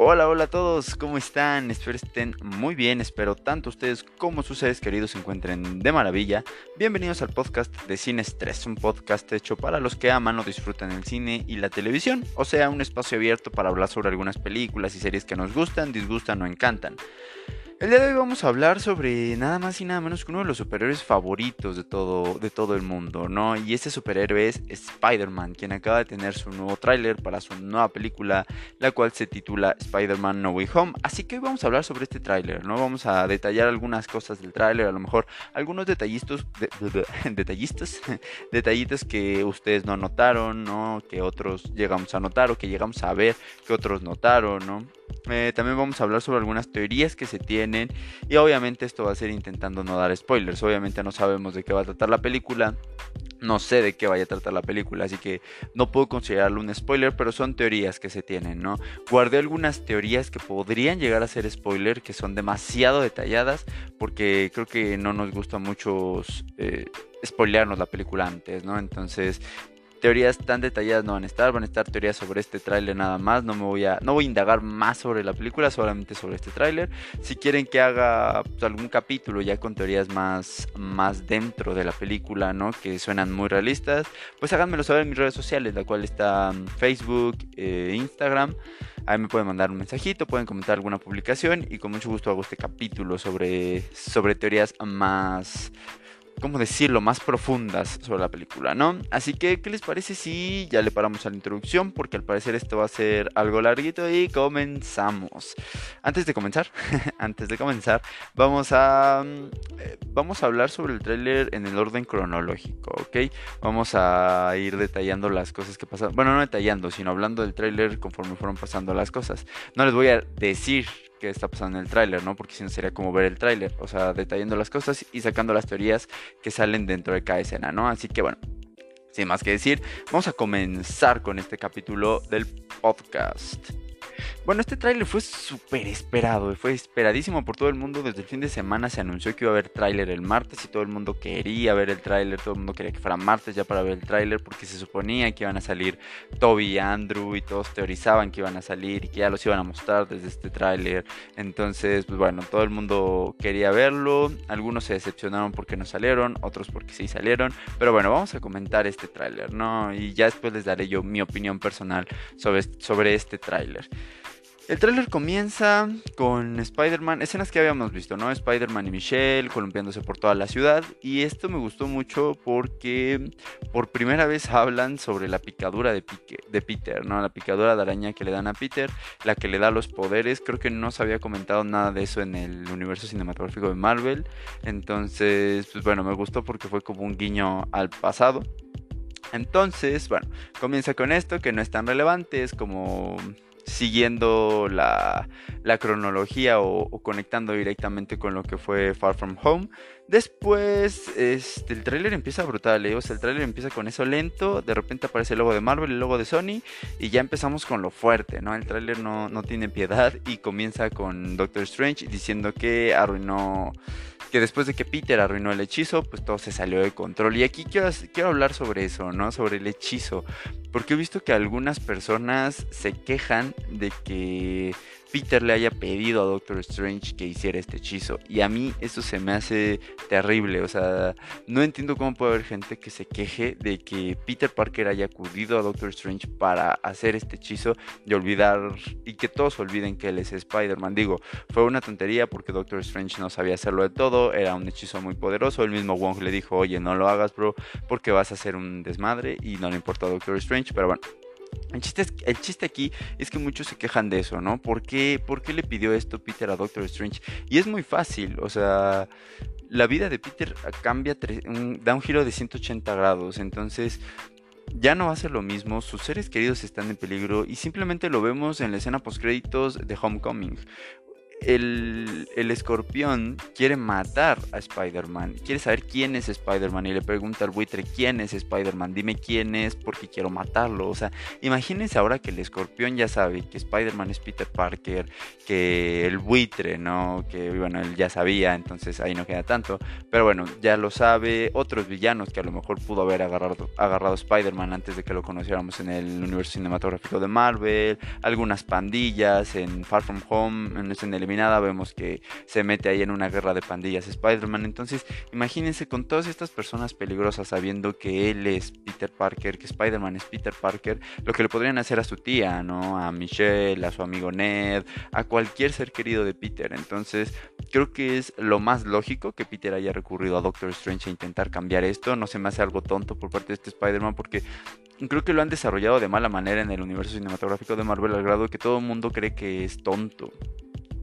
Hola, hola a todos, ¿cómo están? Espero estén muy bien, espero tanto ustedes como sus seres queridos se encuentren de maravilla. Bienvenidos al podcast de Cine Estrés, un podcast hecho para los que aman o disfrutan el cine y la televisión, o sea, un espacio abierto para hablar sobre algunas películas y series que nos gustan, disgustan o encantan. El día de hoy vamos a hablar sobre nada más y nada menos que uno de los superhéroes favoritos de todo, de todo el mundo, ¿no? Y este superhéroe es Spider-Man, quien acaba de tener su nuevo tráiler para su nueva película, la cual se titula Spider-Man No Way Home. Así que hoy vamos a hablar sobre este tráiler, ¿no? Vamos a detallar algunas cosas del tráiler, a lo mejor algunos detallistas, detallistas, detallitos que ustedes no notaron, ¿no? Que otros llegamos a notar o que llegamos a ver que otros notaron, ¿no? Eh, también vamos a hablar sobre algunas teorías que se tienen y obviamente esto va a ser intentando no dar spoilers. Obviamente no sabemos de qué va a tratar la película. No sé de qué vaya a tratar la película, así que no puedo considerarlo un spoiler, pero son teorías que se tienen, ¿no? Guardé algunas teorías que podrían llegar a ser spoiler, que son demasiado detalladas, porque creo que no nos gusta mucho eh, spoilearnos la película antes, ¿no? Entonces teorías tan detalladas no van a estar, van a estar teorías sobre este tráiler nada más, no me voy a no voy a indagar más sobre la película, solamente sobre este tráiler. Si quieren que haga pues, algún capítulo ya con teorías más más dentro de la película, ¿no? Que suenan muy realistas, pues háganmelo saber en mis redes sociales, la cual está Facebook, eh, Instagram. Ahí me pueden mandar un mensajito, pueden comentar alguna publicación y con mucho gusto hago este capítulo sobre sobre teorías más ¿cómo decirlo?, más profundas sobre la película, ¿no? Así que, ¿qué les parece si ya le paramos a la introducción? Porque al parecer esto va a ser algo larguito y comenzamos. Antes de comenzar, antes de comenzar, vamos a, eh, vamos a hablar sobre el tráiler en el orden cronológico, ¿ok? Vamos a ir detallando las cosas que pasan, bueno, no detallando, sino hablando del tráiler conforme fueron pasando las cosas. No les voy a decir qué está pasando en el tráiler, ¿no? Porque si no sería como ver el tráiler, o sea, detallando las cosas y sacando las teorías que salen dentro de cada escena, ¿no? Así que bueno, sin más que decir, vamos a comenzar con este capítulo del podcast. Bueno, este tráiler fue súper esperado, fue esperadísimo por todo el mundo. Desde el fin de semana se anunció que iba a haber tráiler el martes y todo el mundo quería ver el tráiler, todo el mundo quería que fuera martes ya para ver el tráiler porque se suponía que iban a salir Toby y Andrew y todos teorizaban que iban a salir y que ya los iban a mostrar desde este tráiler. Entonces, pues bueno, todo el mundo quería verlo. Algunos se decepcionaron porque no salieron, otros porque sí salieron. Pero bueno, vamos a comentar este tráiler, ¿no? Y ya después les daré yo mi opinión personal sobre, sobre este tráiler. El tráiler comienza con Spider-Man, escenas que habíamos visto, ¿no? Spider-Man y Michelle columpiándose por toda la ciudad. Y esto me gustó mucho porque por primera vez hablan sobre la picadura de, de Peter, ¿no? La picadura de araña que le dan a Peter, la que le da los poderes. Creo que no se había comentado nada de eso en el universo cinematográfico de Marvel. Entonces, pues bueno, me gustó porque fue como un guiño al pasado. Entonces, bueno, comienza con esto que no es tan relevante, es como siguiendo la, cronología o, conectando directamente con lo que fue Far From Home. Después, este, el tráiler empieza brutal, ¿eh? o sea, el tráiler empieza con eso lento, de repente aparece el logo de Marvel, el logo de Sony, y ya empezamos con lo fuerte, ¿no? El tráiler no, no tiene piedad y comienza con Doctor Strange diciendo que arruinó que después de que Peter arruinó el hechizo, pues todo se salió de control. Y aquí quiero, quiero hablar sobre eso, ¿no? Sobre el hechizo. Porque he visto que algunas personas se quejan de que Peter le haya pedido a Doctor Strange que hiciera este hechizo. Y a mí eso se me hace terrible. O sea, no entiendo cómo puede haber gente que se queje de que Peter Parker haya acudido a Doctor Strange para hacer este hechizo y olvidar y que todos olviden que él es Spider-Man. Digo, fue una tontería porque Doctor Strange no sabía hacerlo de todo. Era un hechizo muy poderoso. El mismo Wong le dijo, oye, no lo hagas, bro, porque vas a hacer un desmadre. Y no le importa a Doctor Strange. Pero bueno. El chiste, chiste, aquí es que muchos se quejan de eso, ¿no? ¿Por qué, ¿Por qué le pidió esto Peter a Doctor Strange? Y es muy fácil, o sea, la vida de Peter cambia, da un giro de 180 grados, entonces ya no va a ser lo mismo, sus seres queridos están en peligro y simplemente lo vemos en la escena post créditos de Homecoming el, el escorpión quiere matar a Spider-Man, quiere saber quién es Spider-Man y le pregunta al buitre quién es Spider-Man, dime quién es porque quiero matarlo. O sea, imagínense ahora que el escorpión ya sabe que Spider-Man es Peter Parker, que el buitre, ¿no? Que bueno, él ya sabía, entonces ahí no queda tanto. Pero bueno, ya lo sabe. Otros villanos que a lo mejor pudo haber agarrado, agarrado Spider-Man antes de que lo conociéramos en el universo cinematográfico de Marvel, algunas pandillas en Far From Home, en esta vemos que se mete ahí en una guerra de pandillas Spider-Man. Entonces, imagínense con todas estas personas peligrosas sabiendo que él es Peter Parker, que Spider-Man es Peter Parker, lo que le podrían hacer a su tía, ¿no? A Michelle, a su amigo Ned, a cualquier ser querido de Peter. Entonces, creo que es lo más lógico que Peter haya recurrido a Doctor Strange a intentar cambiar esto. No se me hace algo tonto por parte de este Spider-Man porque creo que lo han desarrollado de mala manera en el universo cinematográfico de Marvel al grado que todo el mundo cree que es tonto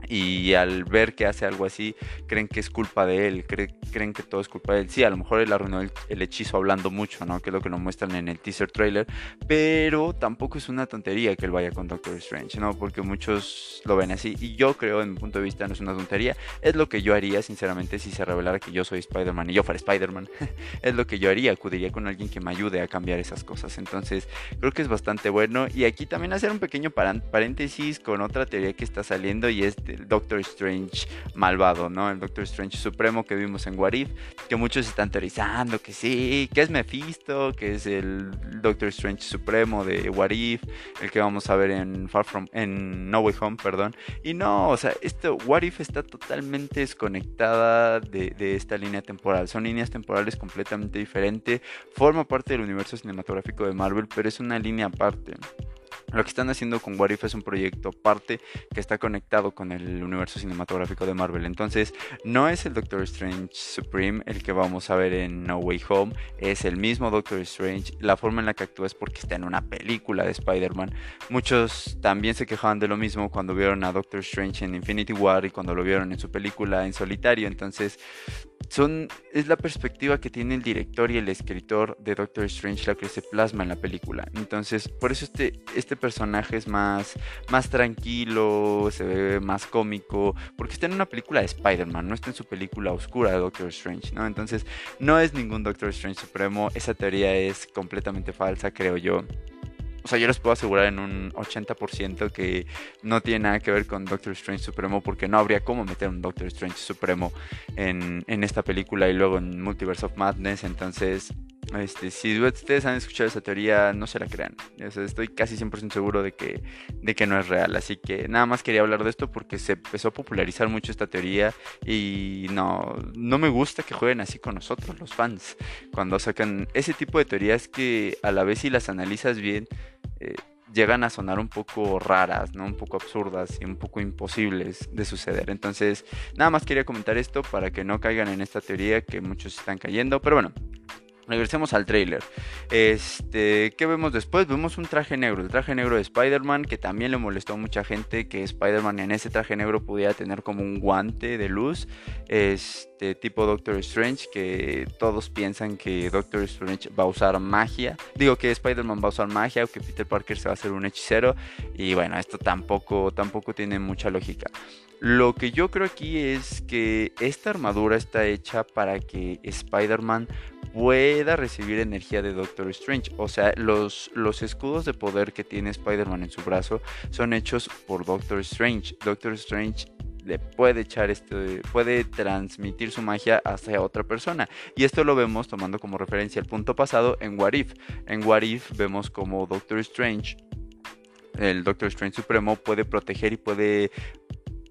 y al ver que hace algo así, creen que es culpa de él, creen que todo es culpa de él. Sí, a lo mejor él arruinó el, hechizo hablando mucho, ¿no? Que es lo que nos muestran en el teaser trailer, pero tampoco es una tontería que él vaya con Doctor Strange, ¿no? Porque muchos lo ven así y yo creo, en mi punto de vista, no es una tontería. Es lo que yo haría, sinceramente, si se revelara que yo soy Spider-Man y yo fuera Spider-Man. es lo que yo haría, acudiría con alguien que me ayude a cambiar esas cosas. Entonces, creo que es bastante bueno. Y aquí también hacer un pequeño paréntesis con otra teoría que está saliendo y es el Doctor Strange malvado, ¿no? El Doctor Strange supremo que vimos en Warif, que muchos están teorizando que sí, que es Mephisto, que es el Doctor Strange supremo de Warif, el que vamos a ver en Far From, en No Way Home, perdón. Y no, o sea, esto, Warif está totalmente desconectada de, de esta línea temporal. Son líneas temporales completamente diferentes. Forma parte del universo cinematográfico de Marvel, pero es una línea aparte. Lo que están haciendo con What If es un proyecto aparte que está conectado con el universo cinematográfico de Marvel. Entonces, no es el Doctor Strange Supreme el que vamos a ver en No Way Home, es el mismo Doctor Strange. La forma en la que actúa es porque está en una película de Spider-Man. Muchos también se quejaban de lo mismo cuando vieron a Doctor Strange en Infinity War y cuando lo vieron en su película en solitario. Entonces, es la perspectiva que tiene el director y el escritor de Doctor Strange la que se plasma en la película. Entonces, por eso este, este personaje es más, más tranquilo, se ve más cómico, porque está en una película de Spider-Man, no está en su película oscura de Doctor Strange, ¿no? Entonces, no es ningún Doctor Strange supremo, esa teoría es completamente falsa, creo yo. O sea, yo les puedo asegurar en un 80% que no tiene nada que ver con Doctor Strange Supremo porque no habría cómo meter un Doctor Strange Supremo en, en esta película y luego en Multiverse of Madness. Entonces, este, si ustedes han escuchado esa teoría, no se la crean. estoy casi 100% seguro de que, de que no es real. Así que nada más quería hablar de esto porque se empezó a popularizar mucho esta teoría y no, no me gusta que jueguen así con nosotros, los fans. Cuando sacan ese tipo de teorías que a la vez si las analizas bien, eh, llegan a sonar un poco raras, ¿no? Un poco absurdas y un poco imposibles de suceder. Entonces, nada más quería comentar esto para que no caigan en esta teoría que muchos están cayendo. Pero bueno, Regresemos al trailer. Este, ¿qué vemos después? Vemos un traje negro, el traje negro de Spider-Man, que también le molestó a mucha gente que Spider-Man en ese traje negro pudiera tener como un guante de luz, este tipo Doctor Strange, que todos piensan que Doctor Strange va a usar magia. Digo que Spider-Man va a usar magia o que Peter Parker se va a hacer un hechicero. Y bueno, esto tampoco, tampoco tiene mucha lógica. Lo que yo creo aquí es que esta armadura está hecha para que Spider-Man pueda recibir energía de Doctor Strange. O sea, los, los escudos de poder que tiene Spider-Man en su brazo son hechos por Doctor Strange. Doctor Strange le puede echar este, puede transmitir su magia hacia otra persona. Y esto lo vemos tomando como referencia el punto pasado en What If. En What If vemos como Doctor Strange el Doctor Strange Supremo puede proteger y puede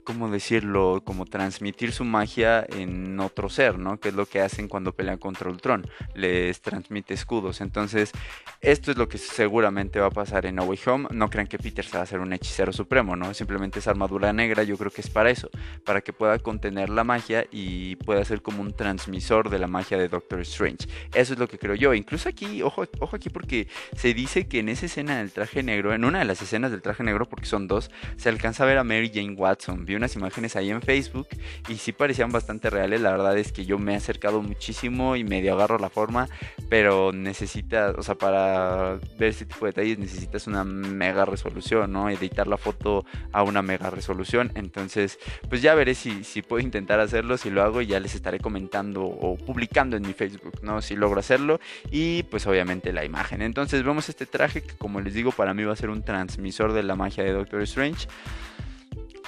¿cómo decirlo? Como transmitir su magia en otro ser, ¿no? Que es lo que hacen cuando pelean contra Ultron. Les transmite escudos. Entonces, esto es lo que seguramente va a pasar en No Way Home. No crean que Peter se va a hacer un hechicero supremo, ¿no? Simplemente esa armadura negra yo creo que es para eso. Para que pueda contener la magia y pueda ser como un transmisor de la magia de Doctor Strange. Eso es lo que creo yo. Incluso aquí, ojo, ojo aquí porque se dice que en esa escena del traje negro, en una de las escenas del traje negro, porque son dos, se alcanza a ver a Mary Jane Watson unas imágenes ahí en Facebook y sí parecían bastante reales. La verdad es que yo me he acercado muchísimo y medio agarro la forma, pero necesitas, o sea, para ver este tipo de detalles necesitas una mega resolución, ¿no? Editar la foto a una mega resolución. Entonces, pues ya veré si, si puedo intentar hacerlo. Si lo hago, ya les estaré comentando o publicando en mi Facebook, ¿no? Si logro hacerlo. Y pues obviamente la imagen. Entonces vemos este traje que como les digo para mí va a ser un transmisor de la magia de Doctor Strange.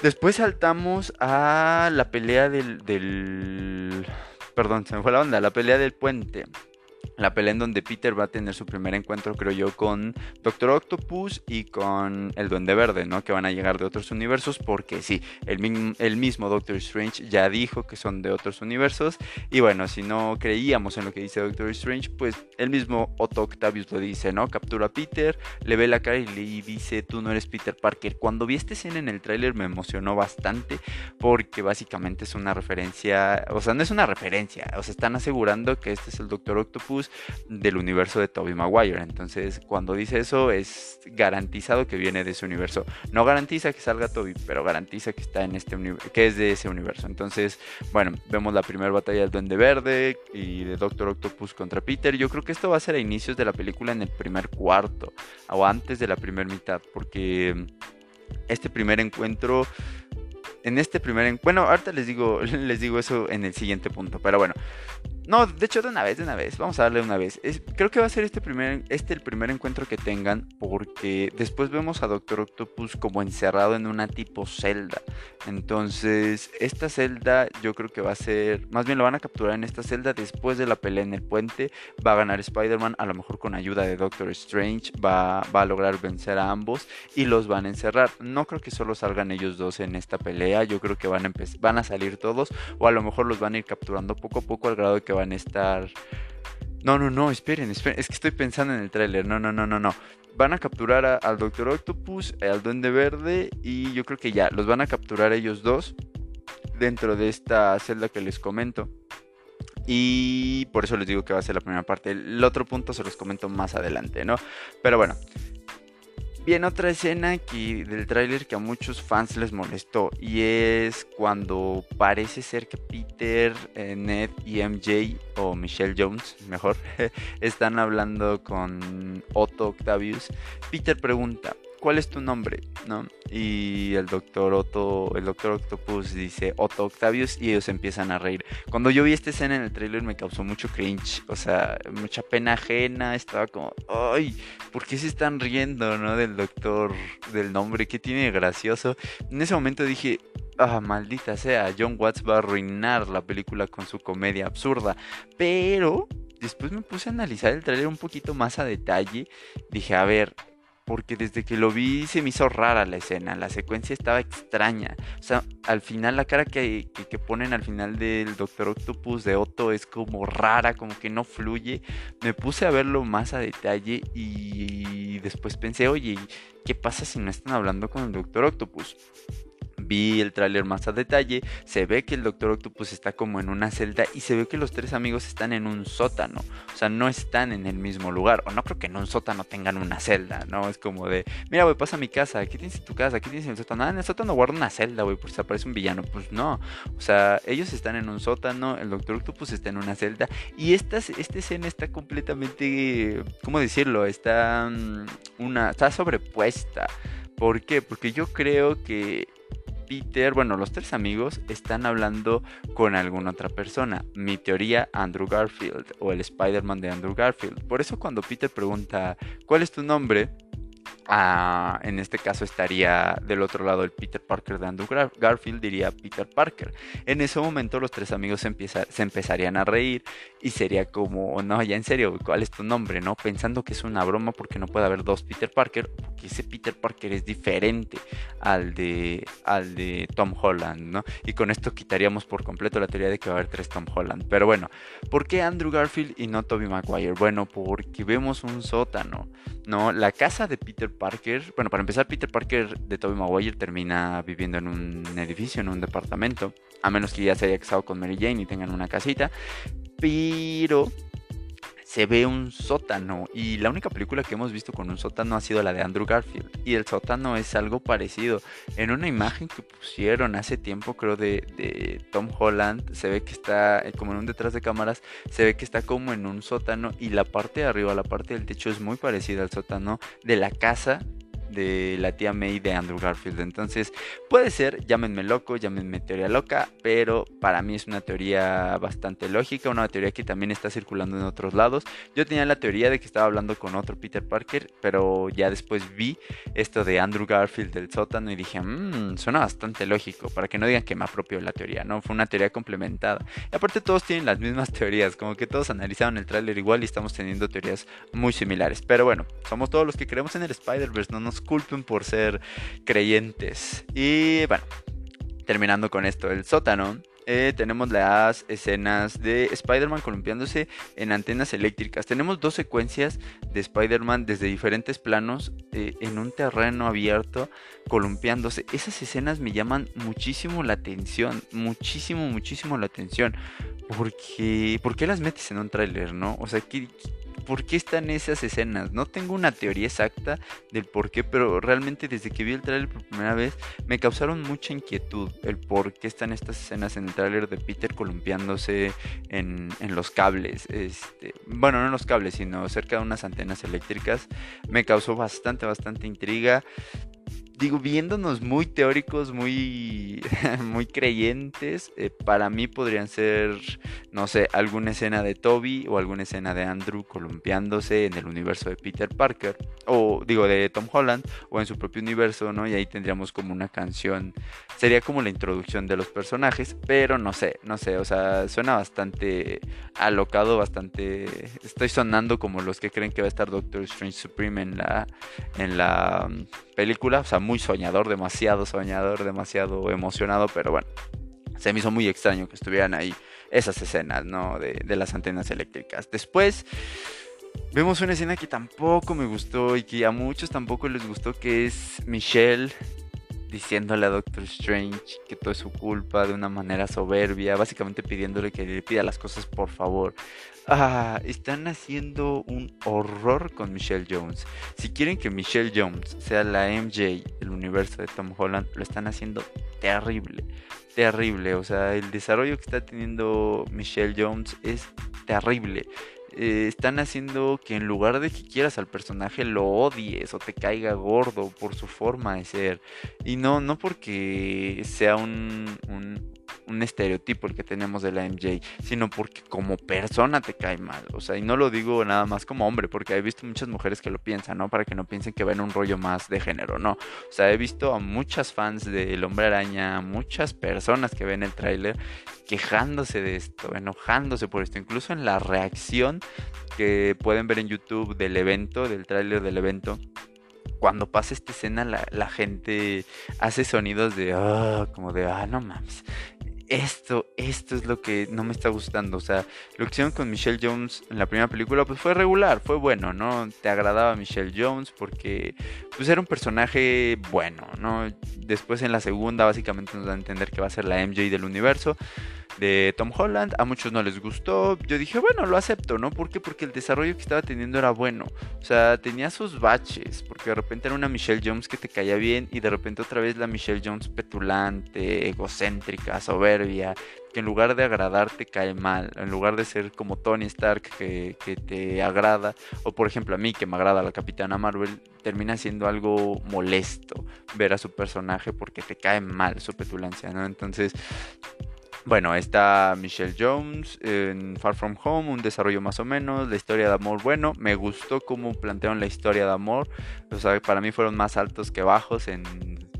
Después saltamos a la pelea del, del... Perdón, se me fue la onda. La pelea del puente la pelea en donde Peter va a tener su primer encuentro, creo yo, con Doctor Octopus y con el Duende Verde, ¿no? Que van a llegar de otros universos, porque sí, el, mismo Doctor Strange ya dijo que son de otros universos. Y bueno, si no creíamos en lo que dice Doctor Strange, pues el mismo Otto Octavius lo dice, ¿no? Captura a Peter, le ve la cara y le dice, tú no eres Peter Parker. Cuando vi esta escena en el tráiler me emocionó bastante, porque básicamente es una referencia, o sea, no es una referencia, o sea, están asegurando que este es el Doctor Octopus del universo de Toby Maguire. Entonces, cuando dice eso, es garantizado que viene de ese universo. No garantiza que salga Toby, pero garantiza que está en este que es de ese universo. Entonces, bueno, vemos la primera batalla del Duende Verde y de Doctor Octopus contra Peter. Yo creo que esto va a ser a inicios de la película en el primer cuarto o antes de la primera mitad, porque este primer encuentro en este primer bueno, ahorita les digo les digo eso en el siguiente punto, pero bueno, no, de hecho de una vez, de una vez. Vamos a darle una vez. creo que va a ser este, primer, este el primer encuentro que tengan porque después vemos a Doctor Octopus como encerrado en una tipo celda. Entonces, esta celda yo creo que va a ser, más bien lo van a capturar en esta celda después de la pelea en el puente. Va a ganar Spider-Man, a lo mejor con ayuda de Doctor Strange, va, a lograr vencer a ambos y los van a encerrar. No creo que solo salgan ellos dos en esta pelea, yo creo que van a, van a salir todos o a lo mejor los van a ir capturando poco a poco al grado que van a estar... No, no, no, esperen, esperen, es que estoy pensando en el tráiler, no, no, no, no, no. Van a capturar al Doctor Octopus, al Duende Verde y yo creo que ya, los van a capturar ellos dos dentro de esta celda que les comento. Y por eso les digo que va a ser la primera parte. El otro punto se los comento más adelante, ¿no? Pero bueno, Bien, otra escena aquí del tráiler que a muchos fans les molestó y es cuando parece ser que Peter, eh, Ned y MJ o Michelle Jones, mejor, están hablando con Otto Octavius. Peter pregunta, ¿cuál es tu nombre? ¿No? Y el doctor Otto, el doctor Octopus dice Otto Octavius y ellos empiezan a reír. Cuando yo vi esta escena en el trailer me causó mucho cringe, o sea, mucha pena ajena, estaba como, ay, ¿por qué se están riendo, no? Del doctor, del nombre, ¿qué tiene gracioso? En ese momento dije, ah, maldita sea, John Watts va a arruinar la película con su comedia absurda, pero... Después me puse a analizar el trailer un poquito más a detalle. Dije, a ver, porque desde que lo vi se me hizo rara la escena, la secuencia estaba extraña. O sea, al final la cara que, que, ponen al final del Doctor Octopus de Otto es como rara, como que no fluye. Me puse a verlo más a detalle y después pensé, oye, ¿qué pasa si no están hablando con el Doctor Octopus? Vi el tráiler más a detalle, se ve que el Doctor Octopus está como en una celda y se ve que los tres amigos están en un sótano, o sea, no están en el mismo lugar, o no creo que en un sótano tengan una celda, ¿no? Es como de, mira, güey, pasa a mi casa, ¿qué tienes en tu casa? ¿Qué tienes en el sótano? Ah, en el sótano guarda una celda, güey, por si aparece un villano, pues no, o sea, ellos están en un sótano, el Doctor Octopus está en una celda y esta, esta escena está completamente, ¿cómo decirlo? Está, mm, una, está sobrepuesta. ¿Por qué? Porque yo creo que Peter, bueno, los tres amigos están hablando con alguna otra persona. Mi teoría, Andrew Garfield o el Spider-Man de Andrew Garfield. Por eso cuando Peter pregunta, ¿cuál es tu nombre? Ah, en este caso estaría del otro lado el Peter Parker de Andrew Garfield, diría Peter Parker. En ese momento los tres amigos se, empezarían a reír y sería como, no, ya en serio, ¿cuál es tu nombre? ¿No? Pensando que es una broma porque no puede haber dos Peter Parker, porque ese Peter Parker es diferente al de, al de Tom Holland, ¿no? Y con esto quitaríamos por completo la teoría de que va a haber tres Tom Holland. Pero bueno, ¿por qué Andrew Garfield y no Tobey Maguire? Bueno, porque vemos un sótano, ¿no? La casa de Peter Parker, bueno, para empezar, Peter Parker de Tobey Maguire termina viviendo en un edificio, en un departamento, a menos que ya se haya casado con Mary Jane y tengan una casita, pero se ve un sótano y la única película que hemos visto con un sótano ha sido la de Andrew Garfield y el sótano es algo parecido. En una imagen que pusieron hace tiempo creo de, Tom Holland se ve que está eh, como en un detrás de cámaras, se ve que está como en un sótano y la parte de arriba, la parte del techo es muy parecida al sótano de la casa de la tía May de Andrew Garfield. Entonces, puede ser, llámenme loco, llámenme teoría loca, pero para mí es una teoría bastante lógica, una teoría que también está circulando en otros lados. Yo tenía la teoría de que estaba hablando con otro Peter Parker, pero ya después vi esto de Andrew Garfield del sótano y dije, mmm, suena bastante lógico, para que no digan que me apropio la teoría, ¿no? Fue una teoría complementada. Y aparte todos tienen las mismas teorías, como que todos analizaron el tráiler igual y estamos teniendo teorías muy similares. Pero bueno, somos todos los que creemos en el Spider-Verse, no nos culpen por ser creyentes. Y bueno, terminando con esto, el sótano. Eh, tenemos las escenas de Spider-Man columpiándose en antenas eléctricas. Tenemos dos secuencias de Spider-Man desde diferentes planos eh, en un terreno abierto columpiándose. Esas escenas me llaman muchísimo la atención, muchísimo, muchísimo la atención. Porque, ¿por qué las metes en un tráiler, no? O sea, ¿qué, por qué están esas escenas. No tengo una teoría exacta del por qué, pero realmente desde que vi el tráiler por primera vez me causaron mucha inquietud el por qué están estas escenas en el tráiler de Peter columpiándose en, los cables. Este, bueno, no en los cables, sino cerca de unas antenas eléctricas. Me causó bastante, bastante intriga digo, viéndonos muy teóricos, muy, muy creyentes, eh, para mí podrían ser, no sé, alguna escena de Toby o alguna escena de Andrew columpiándose en el universo de Peter Parker, o digo, de Tom Holland, o en su propio universo, ¿no? Y ahí tendríamos como una canción, sería como la introducción de los personajes, pero no sé, no sé, o sea, suena bastante alocado, bastante, estoy sonando como los que creen que va a estar Doctor Strange Supreme en la, en la película, o sea, muy soñador, demasiado soñador, demasiado emocionado, pero bueno, se me hizo muy extraño que estuvieran ahí esas escenas, ¿no? De, las antenas eléctricas. Después vemos una escena que tampoco me gustó y que a muchos tampoco les gustó, que es Michelle diciéndole a Doctor Strange que todo es su culpa de una manera soberbia, básicamente pidiéndole que le pida las cosas por favor. Ah, están haciendo un horror con Michelle Jones. Si quieren que Michelle Jones sea la MJ del universo de Tom Holland, lo están haciendo terrible. Terrible. O sea, el desarrollo que está teniendo Michelle Jones es terrible. Eh, están haciendo que en lugar de que quieras al personaje lo odies o te caiga gordo por su forma de ser. Y no, no porque sea un, un estereotipo el que tenemos de la MJ, sino porque como persona te cae mal. O sea, y no lo digo nada más como hombre, porque he visto muchas mujeres que lo piensan, ¿no? Para que no piensen que ven un rollo más de género, no. O sea, he visto a muchas fans del Hombre Araña, muchas personas que ven el tráiler quejándose de esto, enojándose por esto, incluso en la reacción que pueden ver en YouTube del evento, del tráiler del evento cuando pasa esta escena la, gente hace sonidos de ah, como de ah no mames esto, esto es lo que no me está gustando. O sea, lo que hicieron con Michelle Jones en la primera película, pues fue regular, fue bueno, ¿no? Te agradaba Michelle Jones porque, pues era un personaje bueno, ¿no? Después en la segunda, básicamente nos da a entender que va a ser la MJ del universo de Tom Holland. A muchos no les gustó. Yo dije, bueno, lo acepto, ¿no? ¿Por qué? Porque el desarrollo que estaba teniendo era bueno. O sea, tenía sus baches. Porque de repente era una Michelle Jones que te caía bien. Y de repente otra vez la Michelle Jones petulante, egocéntrica, soberbia. Que en lugar de agradarte cae mal. En lugar de ser como Tony Stark que, que te agrada. O por ejemplo a mí que me agrada la Capitana Marvel. Termina siendo algo molesto ver a su personaje porque te cae mal su petulancia, ¿no? Entonces bueno, está Michelle Jones en Far From Home, un desarrollo más o menos, la historia de amor, bueno, me gustó cómo plantearon la historia de amor, o sea, para mí fueron más altos que bajos en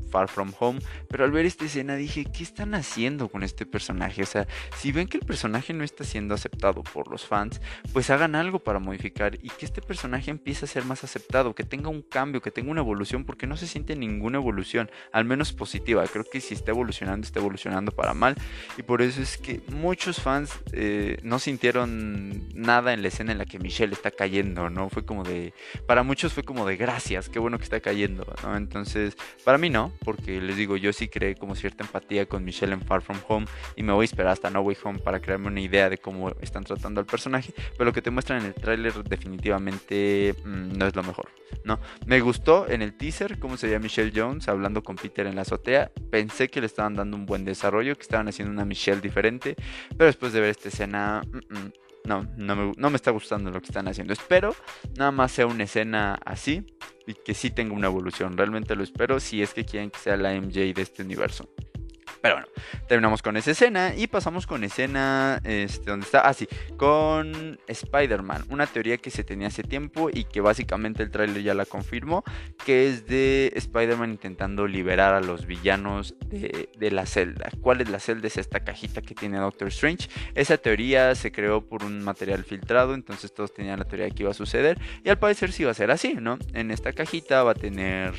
Far From Home, pero al ver esta escena dije, ¿qué están haciendo con este personaje? O sea, si ven que el personaje no está siendo aceptado por los fans, pues hagan algo para modificar y que este personaje empiece a ser más aceptado, que tenga un cambio, que tenga una evolución, porque no se siente ninguna evolución, al menos positiva. Creo que si está evolucionando, está evolucionando para mal y por eso es que muchos fans eh, no sintieron nada en la escena en la que Michelle está cayendo, ¿no? Fue como de, para muchos fue como de gracias, qué bueno que está cayendo, ¿no? Entonces, para mí no, porque les digo, yo sí creé como cierta empatía con Michelle en Far From Home y me voy a esperar hasta No Way Home para crearme una idea de cómo están tratando al personaje, pero lo que te muestran en el tráiler definitivamente mm, no es lo mejor, ¿no? Me gustó en el teaser cómo se veía Michelle Jones hablando con Peter en la azotea, pensé que le estaban dando un buen desarrollo, que estaban haciendo una Michelle diferente, pero después de ver esta escena... Mm, mm, no, no me, no me, está gustando lo que están haciendo. Espero nada más sea una escena así y que sí tenga una evolución. Realmente lo espero si es que quieren que sea la MJ de este universo. Pero bueno, terminamos con esa escena y pasamos con escena este, donde está, ah, con Spider-Man, una teoría que se tenía hace tiempo y que básicamente el tráiler ya la confirmó, que es de Spider-Man intentando liberar a los villanos de, de, la celda. ¿Cuál es la celda? Es esta cajita que tiene Doctor Strange. Esa teoría se creó por un material filtrado, entonces todos tenían la teoría de que iba a suceder y al parecer sí va a ser así, ¿no? En esta cajita va a tener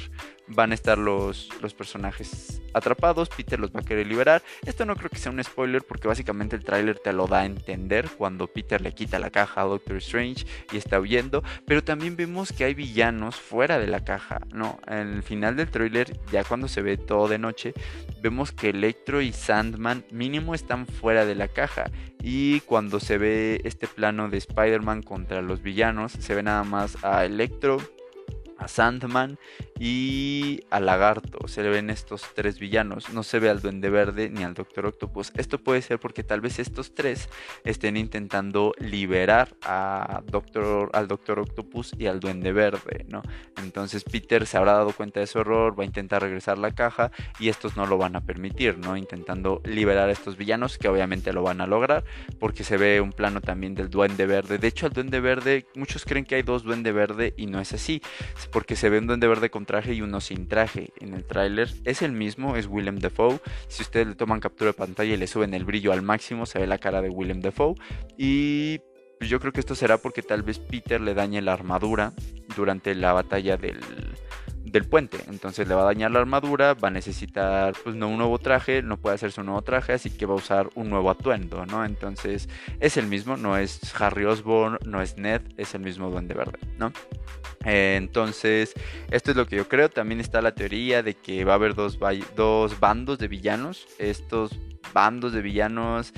van a estar los, los, personajes atrapados, Peter los va a querer liberar. Esto no creo que sea un spoiler porque básicamente el tráiler te lo da a entender cuando Peter le quita la caja a Doctor Strange y está huyendo, pero también vemos que hay villanos fuera de la caja, ¿no? En el final del tráiler, ya cuando se ve todo de noche, vemos que Electro y Sandman mínimo están fuera de la caja y cuando se ve este plano de Spider-Man contra los villanos, se ve nada más a Electro a Sandman y a Lagarto. Se le ven estos tres villanos. No se ve al Duende Verde ni al Doctor Octopus. Esto puede ser porque tal vez estos tres estén intentando liberar a Doctor, al Doctor Octopus y al Duende Verde, ¿no? Entonces Peter se habrá dado cuenta de su error, va a intentar regresar la caja y estos no lo van a permitir, ¿no? Intentando liberar a estos villanos que obviamente lo van a lograr porque se ve un plano también del Duende Verde. De hecho, al Duende Verde, muchos creen que hay dos Duende Verde y no es así porque se ve un duende verde con traje y uno sin traje en el tráiler. Es el mismo, es Willem Dafoe. Si ustedes le toman captura de pantalla y le suben el brillo al máximo, se ve la cara de Willem Dafoe. Y pues yo creo que esto será porque tal vez Peter le dañe la armadura durante la batalla del, del puente. Entonces le va a dañar la armadura, va a necesitar pues no un nuevo traje, no puede hacerse un nuevo traje, así que va a usar un nuevo atuendo, ¿no? Entonces es el mismo, no es Harry Osborn, no es Ned, es el mismo Duende Verde, ¿no? Eh, entonces, esto es lo que yo creo. También está la teoría de que va a haber dos, dos bandos de villanos. Estos bandos de villanos...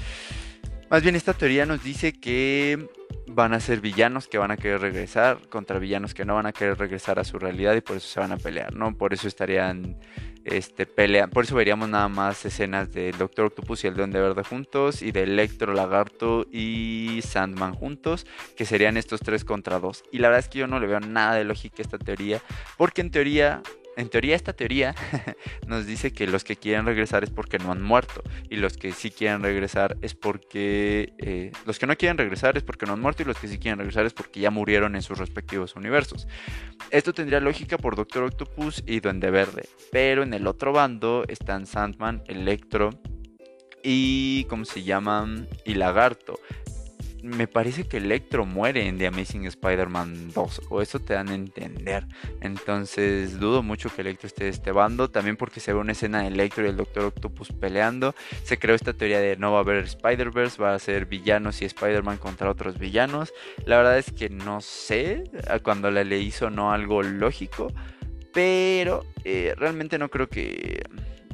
Más bien esta teoría nos dice que van a ser villanos que van a querer regresar contra villanos que no van a querer regresar a su realidad y por eso se van a pelear, ¿no? Por eso estarían este por eso veríamos nada más escenas del Doctor Octopus y el Duende Verde juntos y de Electro, Lagarto y Sandman juntos, que serían estos tres contra dos. Y la verdad es que yo no le veo nada de lógica a esta teoría, porque en teoría en teoría esta teoría nos dice que los que quieren regresar es porque no han muerto y los que sí quieren regresar es porque eh, los que no quieren regresar es porque no han muerto y los que sí quieren regresar es porque ya murieron en sus respectivos universos. Esto tendría lógica por Doctor Octopus y Duende Verde, pero en el otro bando están Sandman, Electro y ¿cómo se llaman? y Lagarto me parece que Electro muere en The Amazing Spider-Man 2, o eso te dan a entender. Entonces dudo mucho que Electro esté de este bando, también porque se ve una escena de Electro y el Doctor Octopus peleando. Se creó esta teoría de no va a haber Spider-Verse, va a ser villanos y Spider-Man contra otros villanos. La verdad es que no sé, cuando la leí sonó algo lógico, pero eh, realmente no creo que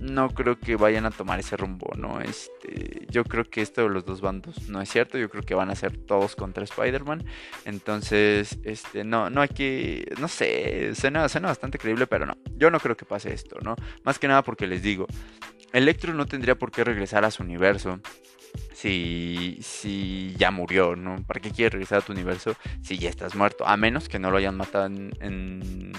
no creo que vayan a tomar ese rumbo, ¿no? Este, yo creo que esto de los dos bandos no es cierto, yo creo que van a ser todos contra Spider-Man, entonces, este, no, no hay que, no sé, suena, suena bastante creíble, pero no, yo no creo que pase esto, ¿no? Más que nada porque les digo, Electro no tendría por qué regresar a su universo. Si, si ya murió, ¿no? ¿Para qué quiere regresar a tu universo si ya estás muerto? A menos que no lo hayan matado en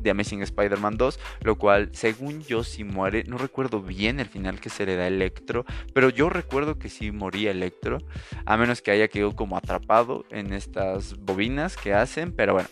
de Amazing Spider-Man 2, lo cual, según yo, si muere, no recuerdo bien el final que se le da Electro, pero yo recuerdo que sí moría Electro, a menos que haya quedado como atrapado en estas bobinas que hacen, pero bueno,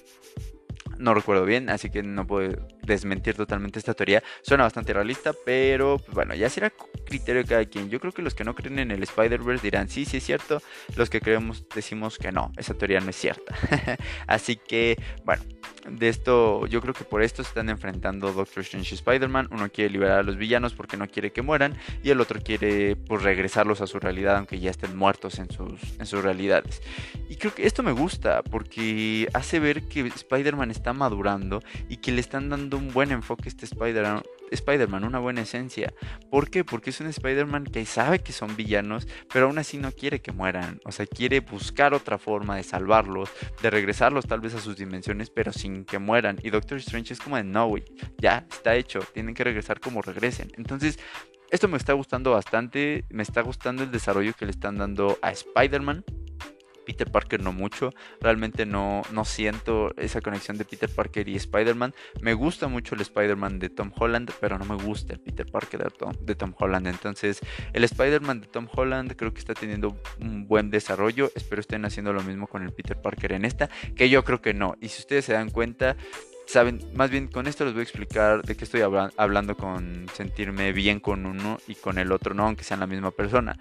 no recuerdo bien, así que no puedo desmentir totalmente esta teoría. Suena bastante realista, pero pues, bueno, ya será criterio de cada quien. Yo creo que los que no creen en el Spider-Verse dirán sí, sí es cierto. Los que creemos decimos que no, esa teoría no es cierta. así que, bueno, de esto, yo creo que por esto se están enfrentando Doctor Strange y Spider-Man. Uno quiere liberar a los villanos porque no quiere que mueran, y el otro quiere pues regresarlos a su realidad, aunque ya estén muertos en sus, en sus realidades. Y creo que esto me gusta porque hace ver que Spider-Man está madurando y que le están dando un buen enfoque este Spider-Man. Spider-Man, una buena esencia. ¿Por qué? Porque es un Spider-Man que sabe que son villanos, pero aún así no quiere que mueran. O sea, quiere buscar otra forma de salvarlos, de regresarlos tal vez a sus dimensiones, pero sin que mueran. Y Doctor Strange es como de no, ya está hecho, tienen que regresar como regresen. Entonces, esto me está gustando bastante, me está gustando el desarrollo que le están dando a Spider-Man. Peter Parker no mucho. Realmente no, no siento esa conexión de Peter Parker y Spider-Man. Me gusta mucho el Spider-Man de Tom Holland, pero no me gusta el Peter Parker de Tom, de Tom Holland. Entonces, el Spider-Man de Tom Holland creo que está teniendo un buen desarrollo. Espero estén haciendo lo mismo con el Peter Parker en esta, que yo creo que no. Y si ustedes se dan cuenta, saben, más bien con esto les voy a explicar de qué estoy hablando con sentirme bien con uno y con el otro, no, aunque sean la misma persona.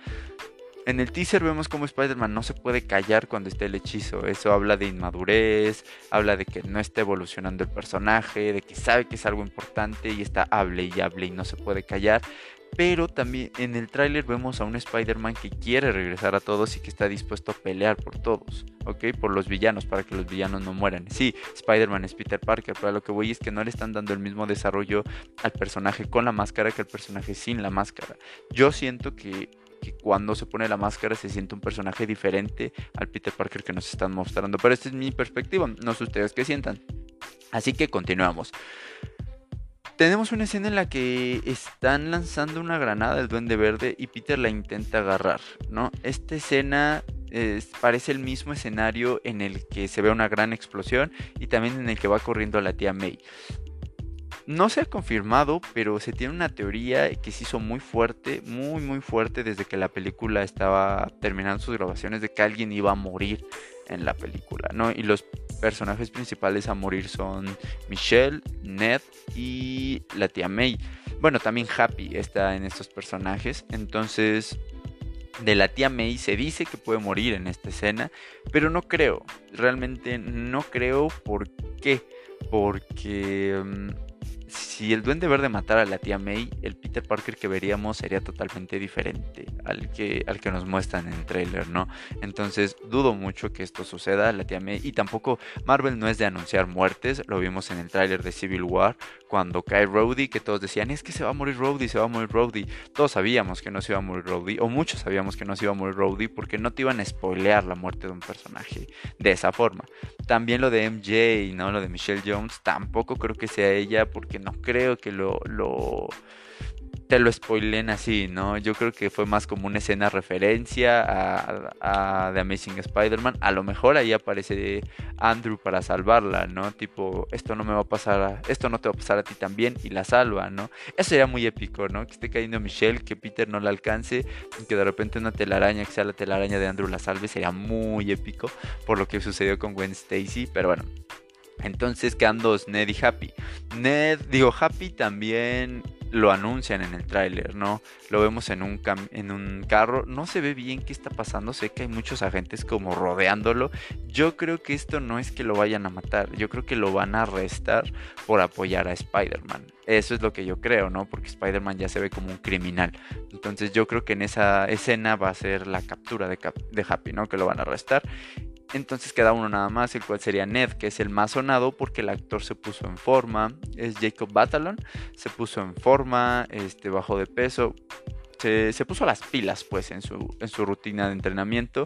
En el teaser vemos cómo Spider-Man no se puede callar cuando está el hechizo. Eso habla de inmadurez, habla de que no está evolucionando el personaje, de que sabe que es algo importante y está hable y hable y no se puede callar. Pero también en el tráiler vemos a un Spider-Man que quiere regresar a todos y que está dispuesto a pelear por todos, ¿ok? Por los villanos, para que los villanos no mueran. Sí, Spider-Man es Peter Parker, pero lo que voy es que no le están dando el mismo desarrollo al personaje con la máscara que al personaje sin la máscara. Yo siento que que cuando se pone la máscara se siente un personaje diferente al Peter Parker que nos están mostrando. Pero esta es mi perspectiva, no sé ustedes qué sientan. Así que continuamos. Tenemos una escena en la que están lanzando una granada del duende verde y Peter la intenta agarrar, ¿no? Esta escena parece el mismo escenario en el que se ve una gran explosión y también en el que va corriendo la tía May. No se ha confirmado, pero se tiene una teoría que se hizo muy fuerte, muy muy fuerte desde que la película estaba terminando sus grabaciones de que alguien iba a morir en la película, ¿no? Y los personajes principales a morir son Michelle, Ned y la tía May. Bueno, también Happy está en estos personajes, entonces de la tía May se dice que puede morir en esta escena, pero no creo, realmente no creo por qué, porque mm, si el Duende Verde matara a la tía May, el Peter Parker que veríamos sería totalmente diferente al que, al que nos muestran en el trailer, ¿no? Entonces dudo mucho que esto suceda, la tía May, y tampoco Marvel no es de anunciar muertes, lo vimos en el trailer de Civil War, cuando cae Rhodey, que todos decían, es que se va a morir Rhodey, se va a morir Rhodey. Todos sabíamos que no se iba a morir Rhodey, o muchos sabíamos que no se iba a morir Rhodey, porque no te iban a spoilear la muerte de un personaje de esa forma. También lo de MJ, ¿no? Lo de Michelle Jones, tampoco creo que sea ella, porque no creo que lo, lo te lo spoilen así, ¿no? Yo creo que fue más como una escena referencia a, The Amazing Spider-Man. A lo mejor ahí aparece Andrew para salvarla, ¿no? Tipo, esto no me va a pasar, esto no te va a pasar a ti también y la salva, ¿no? Eso sería muy épico, ¿no? Que esté cayendo Michelle, que Peter no la alcance y que de repente una telaraña, que sea la telaraña de Andrew la salve, sería muy épico por lo que sucedió con Gwen Stacy, pero bueno. Entonces quedan dos, Ned y Happy. Ned, digo, Happy también lo anuncian en el tráiler, ¿no? Lo vemos en un, en un carro, no se ve bien qué está pasando, sé que hay muchos agentes como rodeándolo. Yo creo que esto no es que lo vayan a matar, yo creo que lo van a arrestar por apoyar a Spider-Man. Eso es lo que yo creo, ¿no? Porque Spider-Man ya se ve como un criminal. Entonces yo creo que en esa escena va a ser la captura de, de Happy, ¿no? Que lo van a arrestar. Entonces queda uno nada más, el cual sería Ned, que es el más sonado porque el actor se puso en forma. Es Jacob Batalon, se puso en forma, este, bajó de peso. Se, se, puso las pilas pues en su, en su rutina de entrenamiento.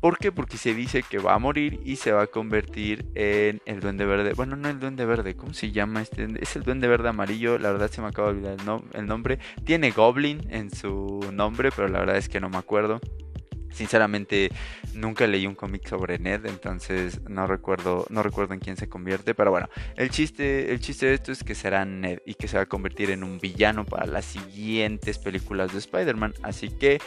¿Por qué? Porque se dice que va a morir y se va a convertir en el duende verde. Bueno, no el duende verde, ¿cómo se llama este? Es el duende verde amarillo, la verdad se me acaba de olvidar el, el nombre. Tiene Goblin en su nombre, pero la verdad es que no me acuerdo. Sinceramente nunca leí un cómic sobre Ned, entonces no recuerdo, no recuerdo en quién se convierte, pero bueno, el chiste, el chiste de esto es que será Ned y que se va a convertir en un villano para las siguientes películas de Spider-Man, así que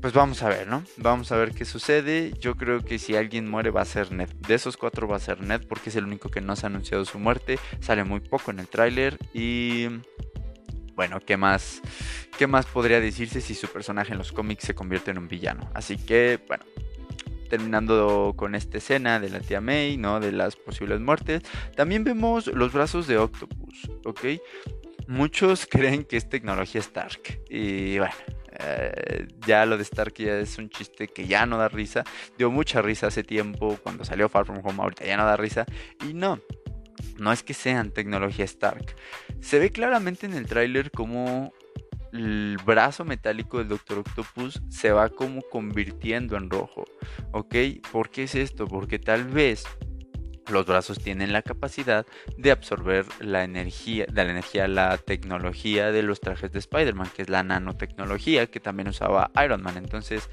pues vamos a ver, ¿no? Vamos a ver qué sucede. Yo creo que si alguien muere va a ser Ned. De esos cuatro va a ser Ned porque es el único que no se ha anunciado su muerte, sale muy poco en el tráiler y bueno, ¿qué más, ¿qué más podría decirse si su personaje en los cómics se convierte en un villano? Así que, bueno, terminando con esta escena de la tía May, ¿no? De las posibles muertes, también vemos los brazos de Octopus, ¿ok? Muchos creen que es tecnología Stark y bueno, eh, ya lo de Stark ya es un chiste que ya no da risa. Dio mucha risa hace tiempo cuando salió Far From Home, ahorita ya no da risa. Y no, no es que sean tecnología Stark. Se ve claramente en el tráiler como el brazo metálico del Doctor Octopus se va como convirtiendo en rojo. ¿Ok? ¿Por qué es esto? Porque tal vez los brazos tienen la capacidad de absorber la energía, de la energía, la tecnología de los trajes de Spider-Man, que es la nanotecnología que también usaba Iron Man. Entonces,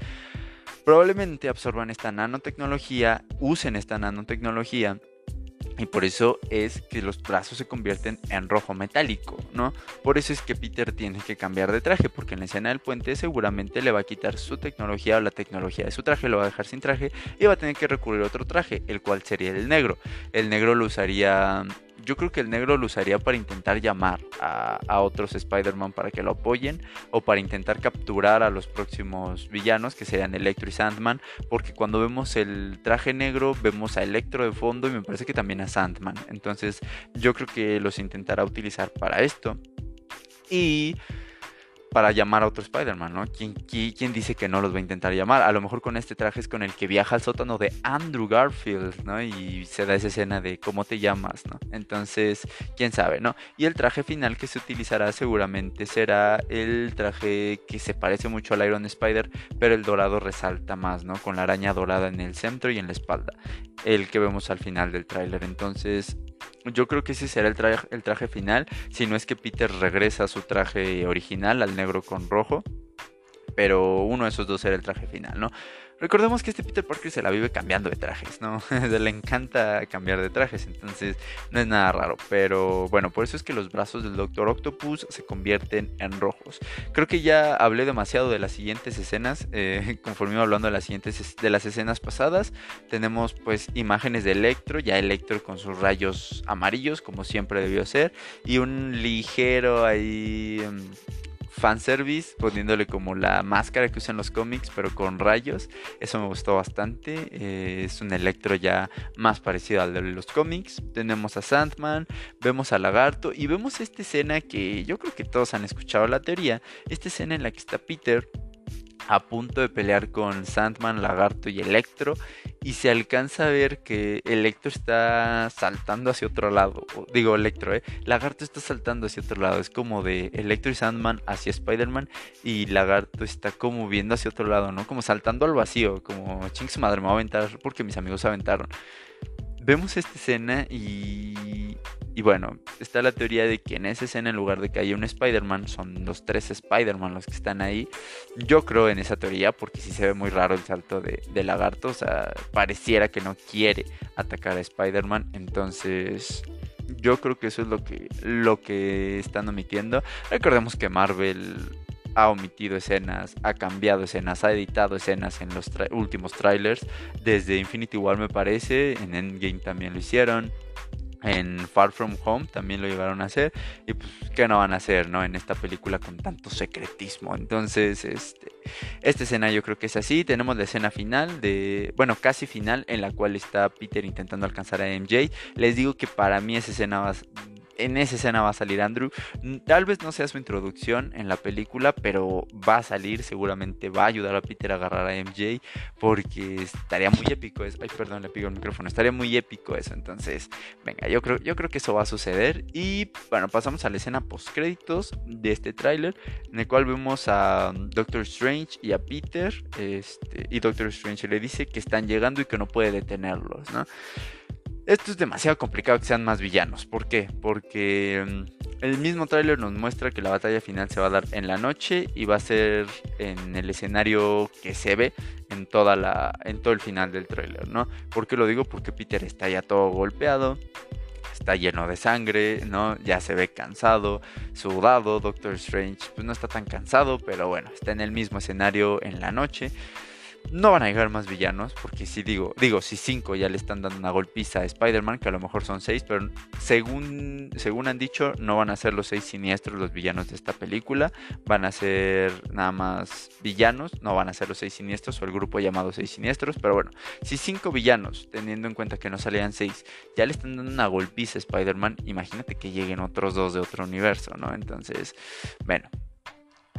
probablemente absorban esta nanotecnología, usen esta nanotecnología y por eso es que los brazos se convierten en rojo metálico, ¿no? Por eso es que Peter tiene que cambiar de traje, porque en la escena del puente seguramente le va a quitar su tecnología o la tecnología de su traje, lo va a dejar sin traje y va a tener que recurrir a otro traje, el cual sería el negro. El negro lo usaría yo creo que el negro lo usaría para intentar llamar a, otros Spider-Man para que lo apoyen o para intentar capturar a los próximos villanos que serían Electro y Sandman, porque cuando vemos el traje negro vemos a Electro de fondo y me parece que también a Sandman. Entonces yo creo que los intentará utilizar para esto. Y para llamar a otro Spider-Man, ¿no? ¿Quién, ¿Quién, dice que no los va a intentar llamar? A lo mejor con este traje es con el que viaja al sótano de Andrew Garfield, ¿no? Y se da esa escena de cómo te llamas, ¿no? Entonces, quién sabe, ¿no? Y el traje final que se utilizará seguramente será el traje que se parece mucho al Iron Spider, pero el dorado resalta más, ¿no? Con la araña dorada en el centro y en la espalda. El que vemos al final del tráiler. Entonces, yo creo que ese será el traje, el traje final, si no es que Peter regresa a su traje original, al negro con rojo. Pero uno de esos dos será el traje final, ¿no? Recordemos que este Peter Parker se la vive cambiando de trajes, ¿no? le encanta cambiar de trajes, entonces no es nada raro. Pero bueno, por eso es que los brazos del Doctor Octopus se convierten en rojos. Creo que ya hablé demasiado de las siguientes escenas, eh, conforme iba hablando de las siguientes de las escenas pasadas. Tenemos pues imágenes de Electro, ya Electro con sus rayos amarillos, como siempre debió ser, y un ligero ahí... Fanservice, poniéndole como la máscara que usan los cómics, pero con rayos. Eso me gustó bastante. Eh, es un Electro ya más parecido al de los cómics. Tenemos a Sandman, vemos a Lagarto y vemos esta escena que yo creo que todos han escuchado la teoría. Esta escena en la que está Peter a punto de pelear con Sandman, Lagarto y Electro y se alcanza a ver que Electro está saltando hacia otro lado. Digo Electro, ¿eh? Lagarto está saltando hacia otro lado. Es como de Electro y Sandman hacia Spider-Man y Lagarto está como viendo hacia otro lado, ¿no? Como saltando al vacío, como ching su madre me va a aventar porque mis amigos se aventaron. Vemos esta escena y y bueno, está la teoría de que en esa escena, en lugar de que haya un Spider-Man, son los tres Spider-Man los que están ahí. Yo creo en esa teoría porque sí se ve muy raro el salto de, lagarto. O sea, pareciera que no quiere atacar a Spider-Man. Entonces, yo creo que eso es lo que, lo que están omitiendo. Recordemos que Marvel ha omitido escenas, ha cambiado escenas, ha editado escenas en los últimos trailers. Desde Infinity War me parece, en Endgame también lo hicieron. En Far From Home también lo llegaron a hacer. Y pues qué no van a hacer no en esta película con tanto secretismo. Entonces este esta escena yo creo que es así. Tenemos la escena final de bueno casi final en la cual está Peter intentando alcanzar a MJ les digo que para mí esa escena va, en esa escena va a salir Andrew. Tal vez no sea su introducción en la película, pero va a salir, seguramente va a ayudar a Peter a agarrar a MJ, porque estaría muy épico eso. Ay, perdón, le pico el micrófono. Estaría muy épico eso. Entonces, venga, yo creo, yo creo que eso va a suceder. Y bueno, pasamos a la escena post créditos de este tráiler, en el cual vemos a Doctor Strange y a Peter. Este, y Doctor Strange le dice que están llegando y que no puede detenerlos, ¿no? Esto es demasiado complicado que sean más villanos. ¿Por qué? Porque mm, el mismo tráiler nos muestra que la batalla final se va a dar en la noche y va a ser en el escenario que se ve en toda la en todo el final del tráiler, ¿no? ¿Por qué lo digo? Porque Peter está ya todo golpeado, está lleno de sangre, ¿no? Ya se ve cansado, sudado. Doctor Strange pues no está tan cansado, pero bueno, está en el mismo escenario en la noche. No van a llegar más villanos, porque si digo, digo, si cinco ya le están dando una golpiza a Spider-Man, que a lo mejor son seis, pero según, según han dicho, no van a ser los seis siniestros los villanos de esta película, van a ser nada más villanos, no van a ser los seis siniestros o el grupo llamado seis siniestros, pero bueno, si cinco villanos, teniendo en cuenta que no salían seis, ya le están dando una golpiza a Spider-Man, imagínate que lleguen otros dos de otro universo, ¿no? Entonces, bueno,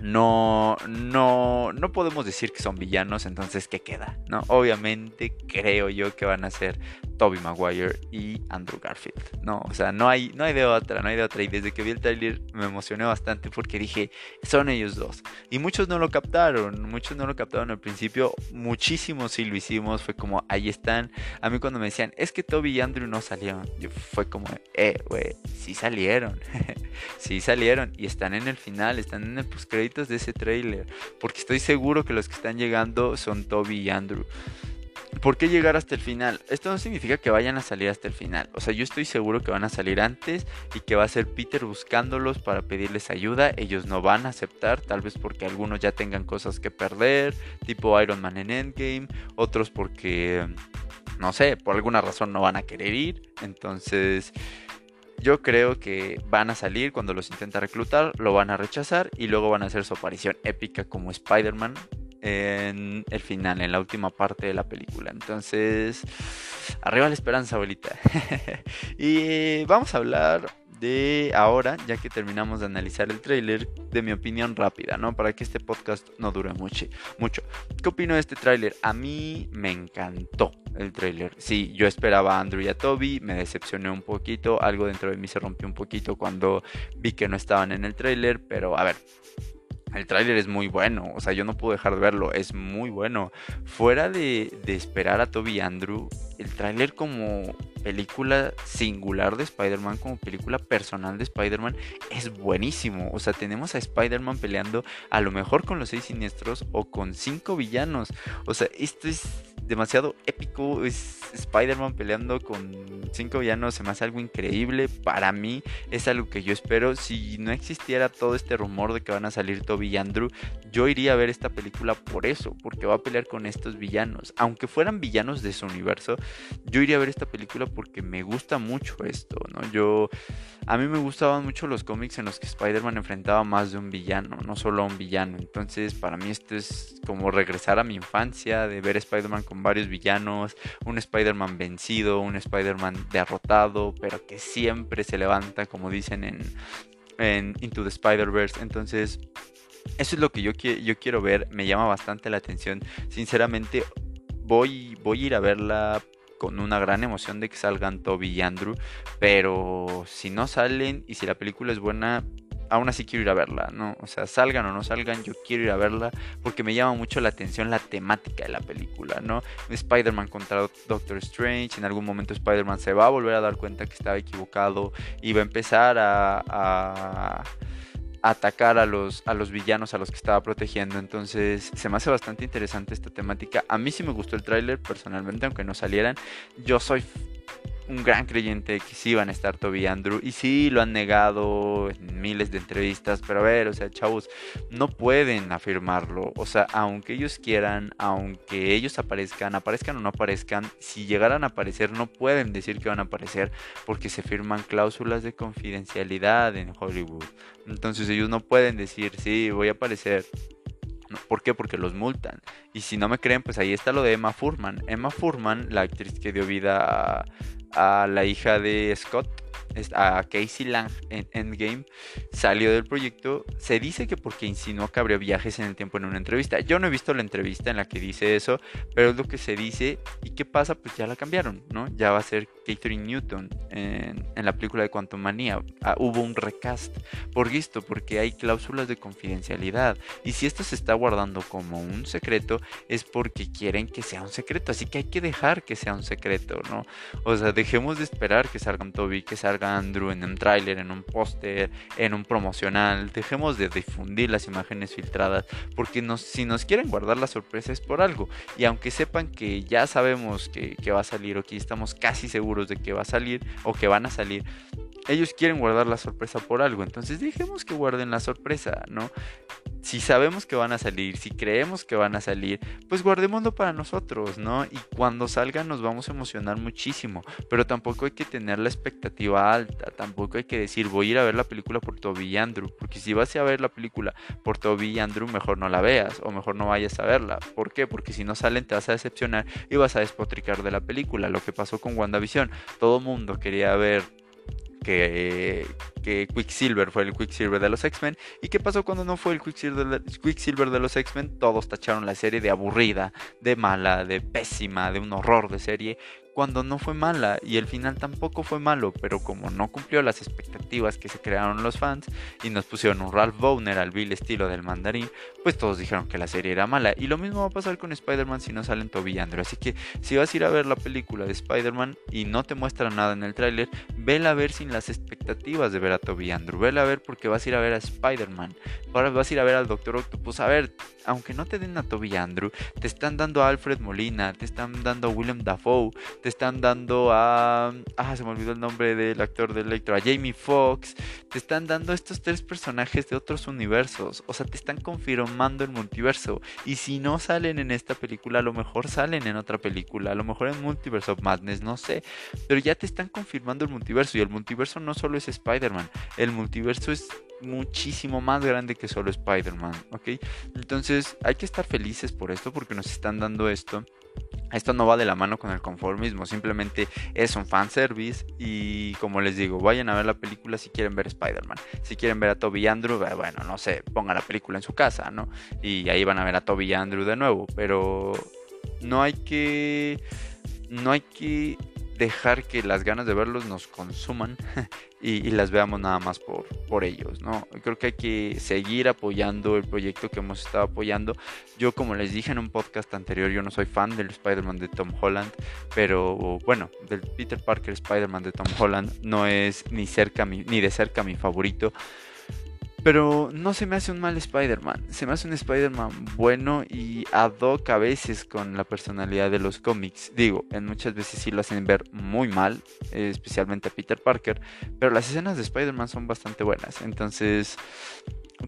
no, no, no podemos decir que son villanos, entonces ¿qué queda? ¿No? Obviamente creo yo que van a ser Toby Maguire y Andrew Garfield, ¿no? O sea, no hay, no hay de otra, no hay de otra. Y desde que vi el trailer me emocioné bastante porque dije, son ellos dos. Y muchos no lo captaron, muchos no lo captaron al principio, muchísimos sí lo hicimos, fue como, ahí están. A mí cuando me decían, es que Toby y Andrew no salieron, yo fue como, eh, güey, sí salieron, sí salieron y están en el final, están en el de ese trailer, porque estoy seguro que los que están llegando son Toby y Andrew. ¿Por qué llegar hasta el final? Esto no significa que vayan a salir hasta el final. O sea, yo estoy seguro que van a salir antes y que va a ser Peter buscándolos para pedirles ayuda. Ellos no van a aceptar, tal vez porque algunos ya tengan cosas que perder, tipo Iron Man en Endgame, otros porque, no sé, por alguna razón no van a querer ir. Entonces, yo creo que van a salir cuando los intenta reclutar, lo van a rechazar y luego van a hacer su aparición épica como Spider-Man en el final, en la última parte de la película. Entonces, arriba la esperanza, abuelita. y vamos a hablar ahora, ya que terminamos de analizar el tráiler, de mi opinión rápida, ¿no? Para que este podcast no dure mucho. mucho. ¿Qué opino de este tráiler? A mí me encantó el tráiler. Sí, yo esperaba a Andrew y a Toby, me decepcioné un poquito, algo dentro de mí se rompió un poquito cuando vi que no estaban en el tráiler, pero a ver, el tráiler es muy bueno, o sea, yo no puedo dejar de verlo, es muy bueno. Fuera de, esperar a Toby Andrew, el tráiler como película singular de Spider-Man, como película personal de Spider-Man, es buenísimo. O sea, tenemos a Spider-Man peleando a lo mejor con los seis siniestros o con cinco villanos. O sea, esto es demasiado épico. Es Spider-Man peleando con cinco villanos. Se me hace algo increíble. Para mí es algo que yo espero. Si no existiera todo este rumor de que van a salir Toby y Andrew, yo iría a ver esta película por eso. Porque va a pelear con estos villanos. Aunque fueran villanos de su universo, yo iría a ver esta película porque me gusta mucho esto, ¿no? Yo, a mí me gustaban mucho los cómics en los que Spider-Man enfrentaba más de un villano, no solo a un villano. Entonces, para mí esto es como regresar a mi infancia, de ver Spider-Man varios villanos, un Spider-Man vencido, un Spider-Man derrotado, pero que siempre se levanta, como dicen en, en Into the Spider-Verse. Entonces, eso es lo que yo, yo quiero ver, me llama bastante la atención. Sinceramente, voy, voy a ir a verla con una gran emoción de que salgan Toby y Andrew, pero si no salen y si la película es buena, aún así quiero ir a verla, ¿no? O sea, salgan o no salgan, yo quiero ir a verla porque me llama mucho la atención la temática de la película, ¿no? Spider-Man contra Doctor Strange, en algún momento Spider-Man se va a volver a dar cuenta que estaba equivocado y va a empezar a atacar a los, a los villanos a los que estaba protegiendo. Entonces se me hace bastante interesante esta temática. A mí sí me gustó el tráiler personalmente, aunque no salieran. Yo soy un gran creyente de que sí van a estar Toby y Andrew. Y sí lo han negado en miles de entrevistas. Pero a ver, o sea, chavos, no pueden afirmarlo. O sea, aunque ellos quieran, aunque ellos aparezcan, aparezcan o no aparezcan, si llegaran a aparecer, no pueden decir que van a aparecer porque se firman cláusulas de confidencialidad en Hollywood. Entonces ellos no pueden decir, sí, voy a aparecer. ¿Por qué? Porque los multan. Y si no me creen, pues ahí está lo de Emma Furman. Emma Furman, la actriz que dio vida a, la hija de Scott, a Casey Lang en Endgame, salió del proyecto. Se dice que porque insinuó que habría viajes en el tiempo en una entrevista. Yo no he visto la entrevista en la que dice eso, pero es lo que se dice. ¿Y qué pasa? Pues ya la cambiaron, ¿no? Ya va a ser Catherine Newton en, la película de Quantum Manía. Ah, hubo un recast. ¿Por esto? Porque hay cláusulas de confidencialidad. Y si esto se está guardando como un secreto, es porque quieren que sea un secreto. Así que hay que dejar que sea un secreto, ¿no? O sea, dejemos de esperar que salgan Toby, que salga Andrew en un tráiler, en un póster, en un promocional. Dejemos de difundir las imágenes filtradas porque si nos quieren guardar la sorpresa es por algo. Y aunque sepan que ya sabemos que, que va a salir o que estamos casi seguros de que va a salir o que van a salir, ellos quieren guardar la sorpresa por algo. Entonces dejemos que guarden la sorpresa, ¿no? Si sabemos que van a salir, si creemos que van a salir, pues guardémoslo para nosotros, ¿no? Y cuando salgan nos vamos a emocionar muchísimo, pero tampoco hay que tener la expectativa alta, tampoco hay que decir voy a ir a ver la película por Toby y Andrew, porque si vas a ver la película por Toby y Andrew, mejor no la veas o mejor no vayas a verla. ¿Por qué? Porque si no salen te vas a decepcionar y vas a despotricar de la película, lo que pasó con WandaVision. Todo mundo quería ver que, que Quicksilver fue el Quicksilver de los X-Men. ¿Y qué pasó cuando no fue el Quicksilver de, Quicksilver de los X-Men? Todos tacharon la serie de aburrida, de mala, de pésima, de un horror de serie cuando no fue mala y el final tampoco fue malo, pero como no cumplió las expectativas que se crearon los fans y nos pusieron un Ralph Bowner al vil estilo del mandarín, pues todos dijeron que la serie era mala. Y lo mismo va a pasar con Spider-Man si no salen Toby Andrew. Así que si vas a ir a ver la película de Spider-Man y no te muestran nada en el tráiler, vela a ver sin las expectativas de ver a Toby Andrew. Vela a ver porque vas a ir a ver a Spider-Man. Ahora vas a ir a ver al Doctor Octopus. A ver, aunque no te den a Toby Andrew, te están dando a Alfred Molina, te están dando a William Dafoe, te están dando a. Ah, se me olvidó el nombre del actor de Electro, a Jamie Foxx. Te están dando estos tres personajes de otros universos. O sea, te están confirmando el multiverso. Y si no salen en esta película, a lo mejor salen en otra película. A lo mejor en Multiverse of Madness, no sé. Pero ya te están confirmando el multiverso. Y el multiverso no solo es Spider-Man. El multiverso es muchísimo más grande que solo Spider-Man. Entonces hay que estar felices por esto porque nos están dando esto esto no va de la mano con el conformismo, simplemente es un fanservice y como les digo, vayan a ver la película si quieren ver Spider-Man. Si quieren ver a Toby y Andrew, eh, bueno, no sé, pongan la película en su casa, ¿no? Y ahí van a ver a Toby y Andrew de nuevo, pero no hay que no hay que dejar que las ganas de verlos nos consuman y, las veamos nada más por, por ellos, ¿no? Creo que hay que seguir apoyando el proyecto que hemos estado apoyando. Yo, como les dije en un podcast anterior, yo no soy fan del Spider-Man de Tom Holland, pero bueno, del Peter Parker Spider-Man de Tom Holland no es ni cerca ni de cerca mi favorito. Pero no se me hace un mal Spider-Man. Se me hace un Spider-Man bueno y ad hoc a veces con la personalidad de los cómics. Digo, en muchas veces sí lo hacen ver muy mal, especialmente a Peter Parker. Pero las escenas de Spider-Man son bastante buenas. Entonces,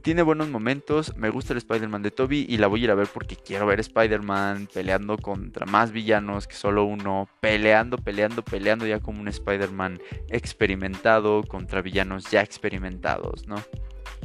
tiene buenos momentos. Me gusta el Spider-Man de Toby y la voy a ir a ver porque quiero ver Spider-Man peleando contra más villanos que solo uno. Peleando, peleando, peleando ya como un Spider-Man experimentado contra villanos ya experimentados, ¿no?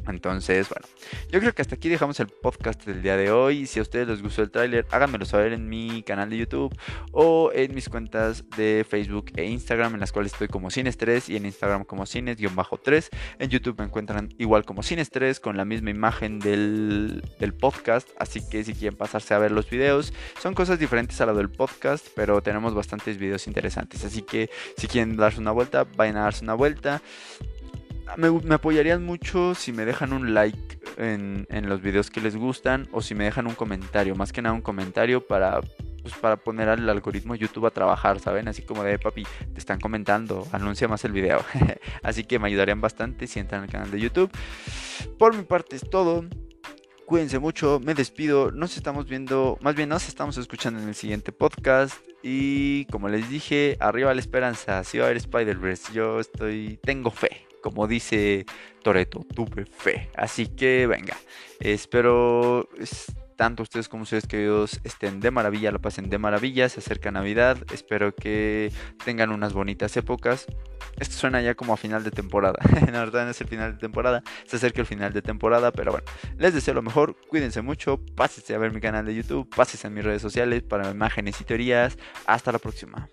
Entonces, bueno, yo creo que hasta aquí dejamos el podcast del día de hoy. Si a ustedes les gustó el tráiler, háganmelo saber en mi canal de YouTube o en mis cuentas de Facebook e Instagram, en las cuales estoy como Cines3 y en Instagram como Cines-3. En YouTube me encuentran igual como Cines3 con la misma imagen del, del podcast. Así que si quieren pasarse a ver los videos, son cosas diferentes a lo del podcast, pero tenemos bastantes videos interesantes. Así que si quieren darse una vuelta, vayan a darse una vuelta me, apoyarían mucho si me dejan un like en, los videos que les gustan o si me dejan un comentario, más que nada un comentario para pues para poner al algoritmo YouTube a trabajar, ¿saben? Así como de papi, te están comentando, anuncia más el video. Así que me ayudarían bastante si entran al canal de YouTube. Por mi parte es todo. Cuídense mucho, me despido. Nos estamos viendo, más bien nos estamos escuchando en el siguiente podcast. Y como les dije, arriba la esperanza. Si va a haber Spider-Verse, yo estoy, tengo fe como dice Toreto, tuve fe. Así que venga, espero tanto ustedes como ustedes queridos estén de maravilla, lo pasen de maravilla, se acerca Navidad, espero que tengan unas bonitas épocas. Esto suena ya como a final de temporada, la verdad no es el final de temporada, se acerca el final de temporada, pero bueno, les deseo lo mejor, cuídense mucho, pásense a ver mi canal de YouTube, pásense a mis redes sociales para imágenes y teorías, hasta la próxima.